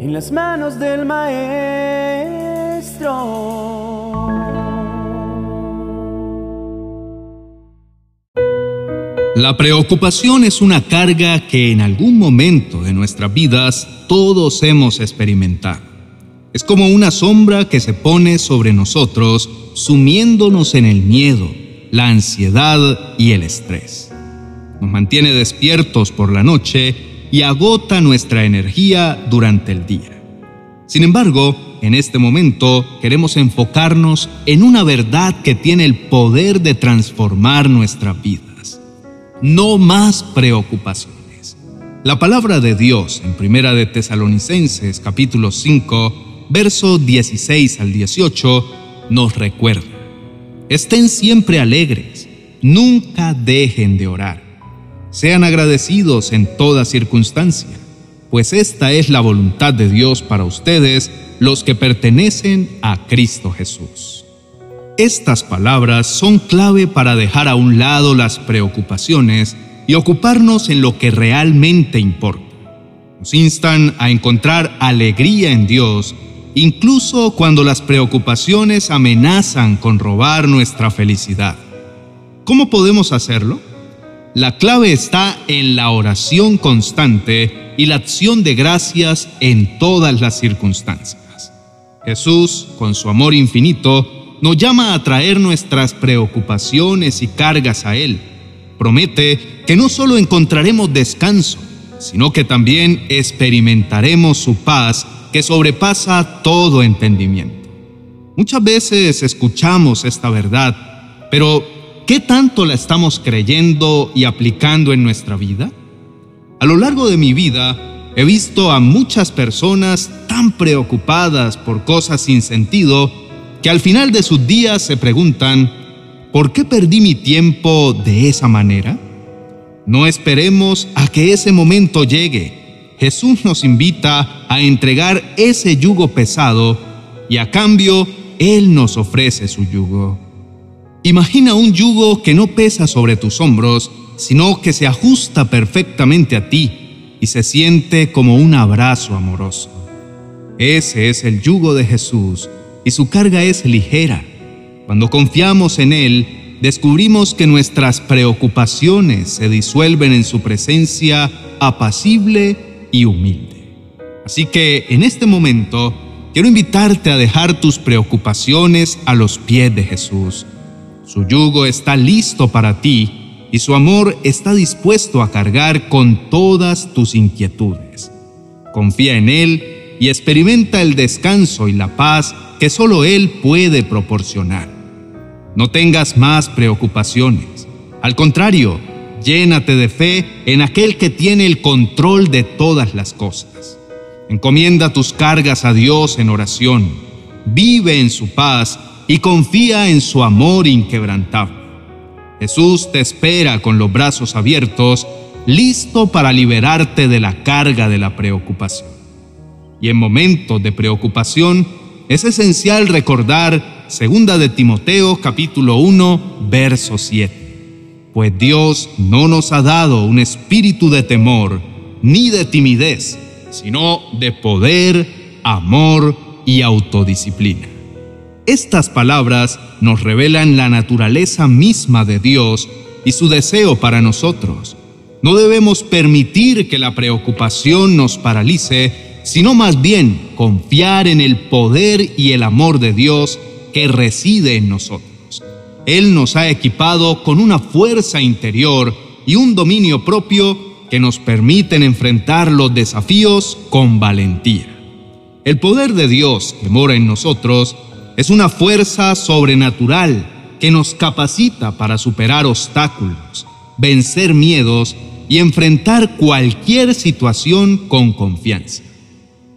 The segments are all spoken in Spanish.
en las manos del Maestro. La preocupación es una carga que en algún momento de nuestras vidas todos hemos experimentado. Es como una sombra que se pone sobre nosotros, sumiéndonos en el miedo, la ansiedad y el estrés. Nos mantiene despiertos por la noche y agota nuestra energía durante el día. Sin embargo, en este momento queremos enfocarnos en una verdad que tiene el poder de transformar nuestras vidas. No más preocupaciones. La palabra de Dios en Primera de Tesalonicenses capítulo 5, verso 16 al 18 nos recuerda. Estén siempre alegres, nunca dejen de orar sean agradecidos en toda circunstancia, pues esta es la voluntad de Dios para ustedes, los que pertenecen a Cristo Jesús. Estas palabras son clave para dejar a un lado las preocupaciones y ocuparnos en lo que realmente importa. Nos instan a encontrar alegría en Dios, incluso cuando las preocupaciones amenazan con robar nuestra felicidad. ¿Cómo podemos hacerlo? La clave está en la oración constante y la acción de gracias en todas las circunstancias. Jesús, con su amor infinito, nos llama a traer nuestras preocupaciones y cargas a Él. Promete que no solo encontraremos descanso, sino que también experimentaremos su paz que sobrepasa todo entendimiento. Muchas veces escuchamos esta verdad, pero ¿Qué tanto la estamos creyendo y aplicando en nuestra vida? A lo largo de mi vida he visto a muchas personas tan preocupadas por cosas sin sentido que al final de sus días se preguntan, ¿por qué perdí mi tiempo de esa manera? No esperemos a que ese momento llegue. Jesús nos invita a entregar ese yugo pesado y a cambio Él nos ofrece su yugo. Imagina un yugo que no pesa sobre tus hombros, sino que se ajusta perfectamente a ti y se siente como un abrazo amoroso. Ese es el yugo de Jesús y su carga es ligera. Cuando confiamos en Él, descubrimos que nuestras preocupaciones se disuelven en su presencia apacible y humilde. Así que en este momento quiero invitarte a dejar tus preocupaciones a los pies de Jesús su yugo está listo para ti y su amor está dispuesto a cargar con todas tus inquietudes. Confía en Él y experimenta el descanso y la paz que solo Él puede proporcionar. No tengas más preocupaciones. Al contrario, llénate de fe en aquel que tiene el control de todas las cosas. Encomienda tus cargas a Dios en oración. Vive en su paz y confía en su amor inquebrantable. Jesús te espera con los brazos abiertos, listo para liberarte de la carga de la preocupación. Y en momentos de preocupación es esencial recordar 2 de Timoteo capítulo 1, verso 7. Pues Dios no nos ha dado un espíritu de temor ni de timidez, sino de poder, amor y autodisciplina. Estas palabras nos revelan la naturaleza misma de Dios y su deseo para nosotros. No debemos permitir que la preocupación nos paralice, sino más bien confiar en el poder y el amor de Dios que reside en nosotros. Él nos ha equipado con una fuerza interior y un dominio propio que nos permiten enfrentar los desafíos con valentía. El poder de Dios que mora en nosotros es una fuerza sobrenatural que nos capacita para superar obstáculos, vencer miedos y enfrentar cualquier situación con confianza.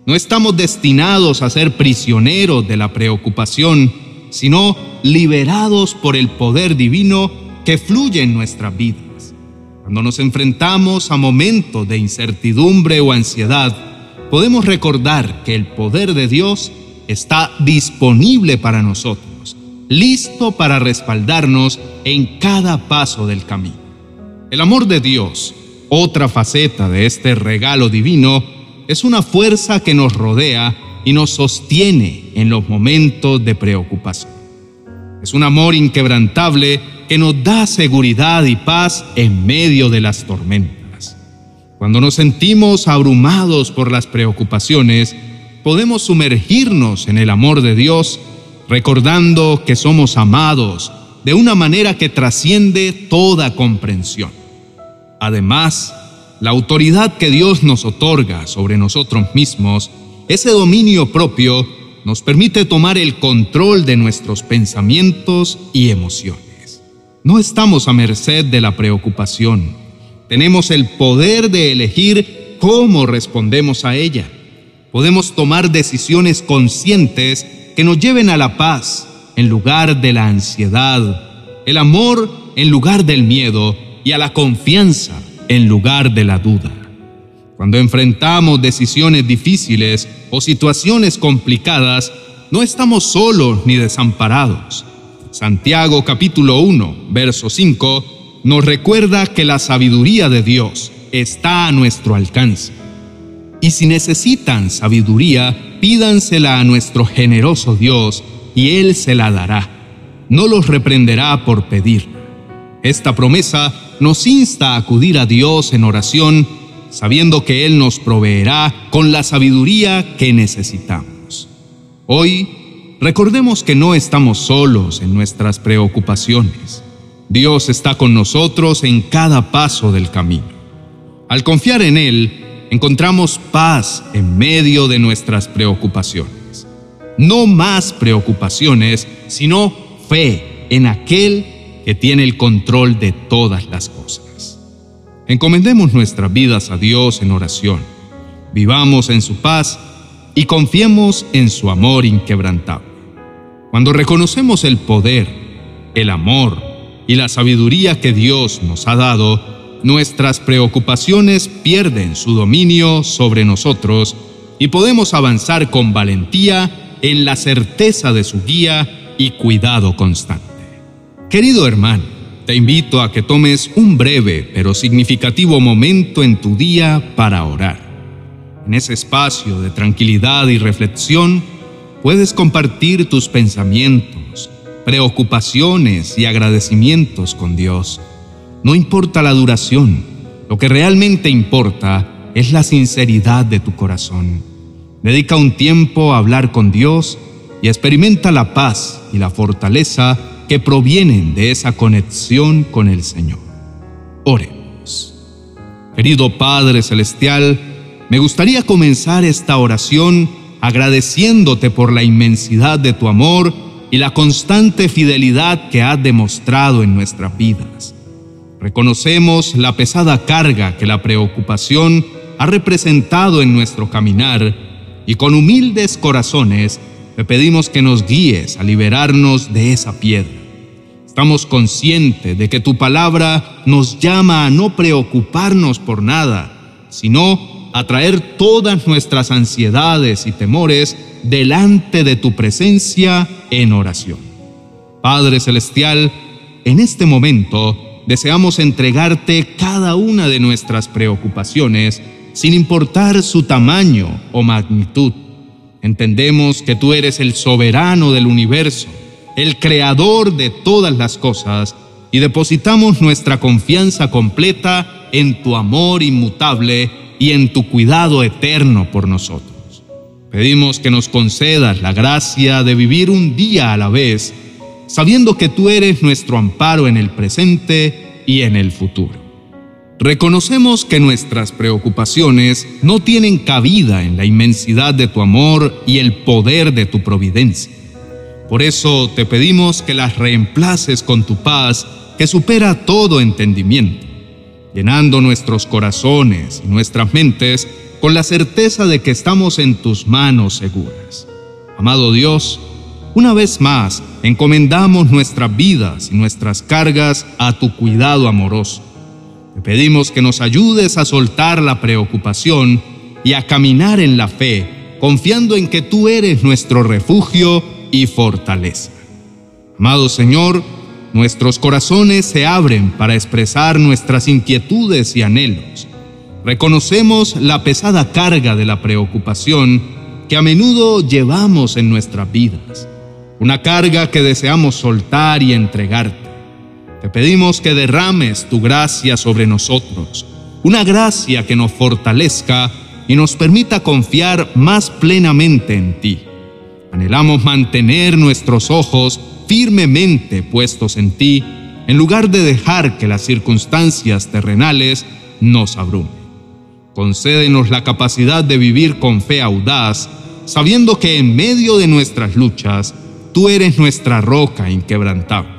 No estamos destinados a ser prisioneros de la preocupación, sino liberados por el poder divino que fluye en nuestras vidas. Cuando nos enfrentamos a momentos de incertidumbre o ansiedad, podemos recordar que el poder de Dios está disponible para nosotros, listo para respaldarnos en cada paso del camino. El amor de Dios, otra faceta de este regalo divino, es una fuerza que nos rodea y nos sostiene en los momentos de preocupación. Es un amor inquebrantable que nos da seguridad y paz en medio de las tormentas. Cuando nos sentimos abrumados por las preocupaciones, podemos sumergirnos en el amor de Dios, recordando que somos amados de una manera que trasciende toda comprensión. Además, la autoridad que Dios nos otorga sobre nosotros mismos, ese dominio propio, nos permite tomar el control de nuestros pensamientos y emociones. No estamos a merced de la preocupación. Tenemos el poder de elegir cómo respondemos a ella. Podemos tomar decisiones conscientes que nos lleven a la paz en lugar de la ansiedad, el amor en lugar del miedo y a la confianza en lugar de la duda. Cuando enfrentamos decisiones difíciles o situaciones complicadas, no estamos solos ni desamparados. Santiago capítulo 1, verso 5 nos recuerda que la sabiduría de Dios está a nuestro alcance. Y si necesitan sabiduría, pídansela a nuestro generoso Dios y Él se la dará. No los reprenderá por pedir. Esta promesa nos insta a acudir a Dios en oración, sabiendo que Él nos proveerá con la sabiduría que necesitamos. Hoy, recordemos que no estamos solos en nuestras preocupaciones. Dios está con nosotros en cada paso del camino. Al confiar en Él, encontramos paz en medio de nuestras preocupaciones. No más preocupaciones, sino fe en aquel que tiene el control de todas las cosas. Encomendemos nuestras vidas a Dios en oración, vivamos en su paz y confiemos en su amor inquebrantable. Cuando reconocemos el poder, el amor y la sabiduría que Dios nos ha dado, nuestras preocupaciones pierden su dominio sobre nosotros y podemos avanzar con valentía en la certeza de su guía y cuidado constante. Querido hermano, te invito a que tomes un breve pero significativo momento en tu día para orar. En ese espacio de tranquilidad y reflexión puedes compartir tus pensamientos, preocupaciones y agradecimientos con Dios. No importa la duración, lo que realmente importa es la sinceridad de tu corazón. Dedica un tiempo a hablar con Dios y experimenta la paz y la fortaleza que provienen de esa conexión con el Señor. Oremos. Querido Padre Celestial, me gustaría comenzar esta oración agradeciéndote por la inmensidad de tu amor y la constante fidelidad que has demostrado en nuestras vidas. Reconocemos la pesada carga que la preocupación ha representado en nuestro caminar y con humildes corazones te pedimos que nos guíes a liberarnos de esa piedra. Estamos conscientes de que tu palabra nos llama a no preocuparnos por nada, sino a traer todas nuestras ansiedades y temores delante de tu presencia en oración. Padre Celestial, en este momento deseamos entregarte cada una de nuestras preocupaciones sin importar su tamaño o magnitud Entendemos que tú eres el soberano del universo, el creador de todas las cosas, y depositamos nuestra confianza completa en tu amor inmutable y en tu cuidado eterno por nosotros. Pedimos que nos concedas la gracia de vivir un día a la vez, sabiendo que tú eres nuestro amparo en el presente y en el futuro. Reconocemos que nuestras preocupaciones no tienen cabida en la inmensidad de tu amor y el poder de tu providencia. Por eso te pedimos que las reemplaces con tu paz que supera todo entendimiento, llenando nuestros corazones y nuestras mentes con la certeza de que estamos en tus manos seguras. Amado Dios, una vez más encomendamos nuestras vidas y nuestras cargas a tu cuidado amoroso te pedimos que nos ayudes a soltar la preocupación y a caminar en la fe, confiando en que tú eres nuestro refugio y fortaleza. Amado Señor, nuestros corazones se abren para expresar nuestras inquietudes y anhelos. reconocemos la pesada carga de la preocupación que a menudo llevamos en nuestras vidas, una carga que deseamos soltar y entregarte. Te pedimos que derrames tu gracia sobre nosotros, una gracia que nos fortalezca y nos permita confiar más plenamente en ti. Anhelamos mantener nuestros ojos firmemente puestos en ti, en lugar de dejar que las circunstancias terrenales nos abrumen. Concédenos la capacidad de vivir con fe audaz, sabiendo que en medio de nuestras luchas, tú eres nuestra roca inquebrantable.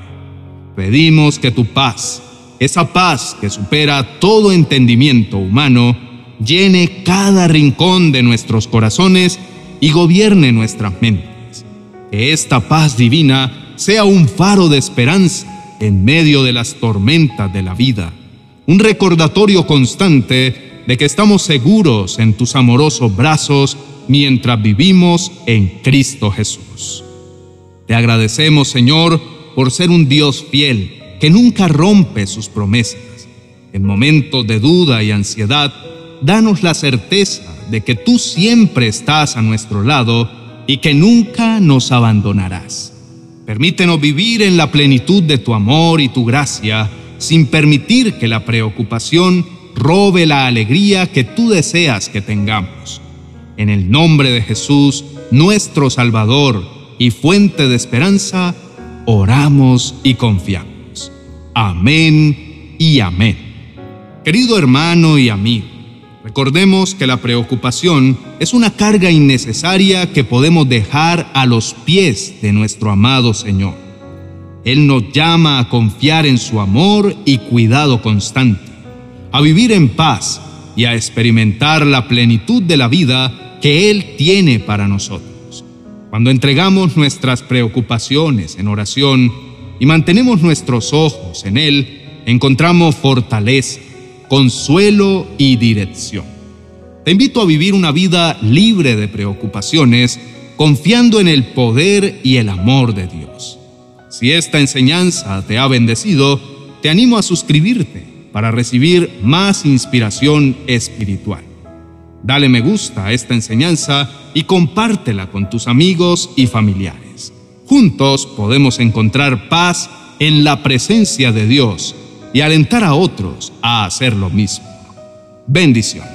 Pedimos que tu paz, esa paz que supera todo entendimiento humano, llene cada rincón de nuestros corazones y gobierne nuestras mentes. Que esta paz divina sea un faro de esperanza en medio de las tormentas de la vida, un recordatorio constante de que estamos seguros en tus amorosos brazos mientras vivimos en Cristo Jesús. Te agradecemos, Señor, por ser un Dios fiel que nunca rompe sus promesas. En momentos de duda y ansiedad, danos la certeza de que tú siempre estás a nuestro lado y que nunca nos abandonarás. Permítenos vivir en la plenitud de tu amor y tu gracia, sin permitir que la preocupación robe la alegría que tú deseas que tengamos. En el nombre de Jesús, nuestro Salvador y fuente de esperanza, oramos y confiamos. Amén y amén. Querido hermano y amigo, recordemos que la preocupación es una carga innecesaria que podemos dejar a los pies de nuestro amado Señor. Él nos llama a confiar en su amor y cuidado constante a vivir en paz y a experimentar la plenitud de la vida que Él tiene para nosotros. Cuando entregamos nuestras preocupaciones en oración y mantenemos nuestros ojos en Él, encontramos fortaleza, consuelo y dirección. Te invito a vivir una vida libre de preocupaciones, confiando en el poder y el amor de Dios. Si esta enseñanza te ha bendecido, te animo a suscribirte para recibir más inspiración espiritual. Dale me gusta a esta enseñanza y compártela con tus amigos y familiares. Juntos podemos encontrar paz en la presencia de Dios y alentar a otros a hacer lo mismo. Bendiciones.